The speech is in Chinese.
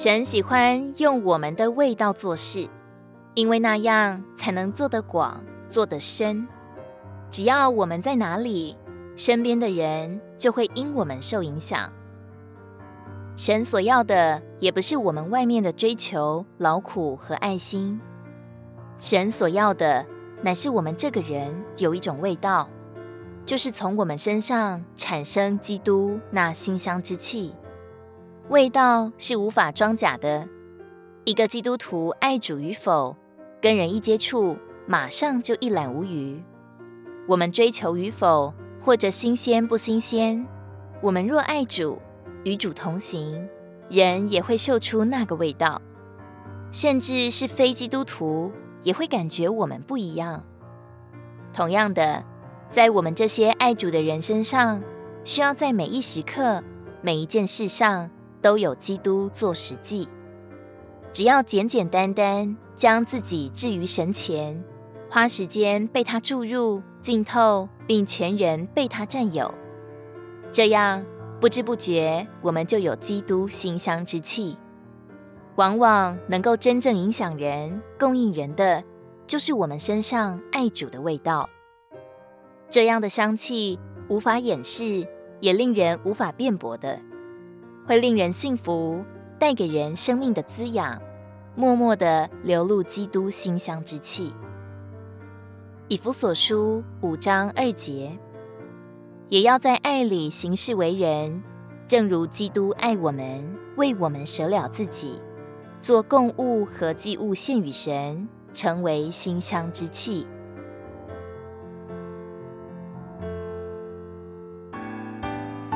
神喜欢用我们的味道做事，因为那样才能做得广、做得深。只要我们在哪里，身边的人就会因我们受影响。神所要的也不是我们外面的追求、劳苦和爱心，神所要的乃是我们这个人有一种味道，就是从我们身上产生基督那馨香之气。味道是无法装假的。一个基督徒爱主与否，跟人一接触，马上就一览无余。我们追求与否，或者新鲜不新鲜，我们若爱主，与主同行，人也会嗅出那个味道。甚至是非基督徒，也会感觉我们不一样。同样的，在我们这些爱主的人身上，需要在每一时刻、每一件事上，都有基督做实际，只要简简单单将自己置于神前，花时间被他注入、浸透，并全人被他占有，这样不知不觉我们就有基督馨香之气。往往能够真正影响人、供应人的，就是我们身上爱主的味道。这样的香气无法掩饰，也令人无法辩驳的。会令人幸福，带给人生命的滋养，默默地流露基督馨香之气。以弗所书五章二节，也要在爱里行事为人，正如基督爱我们，为我们舍了自己，做供物和祭物献与神，成为馨香之气。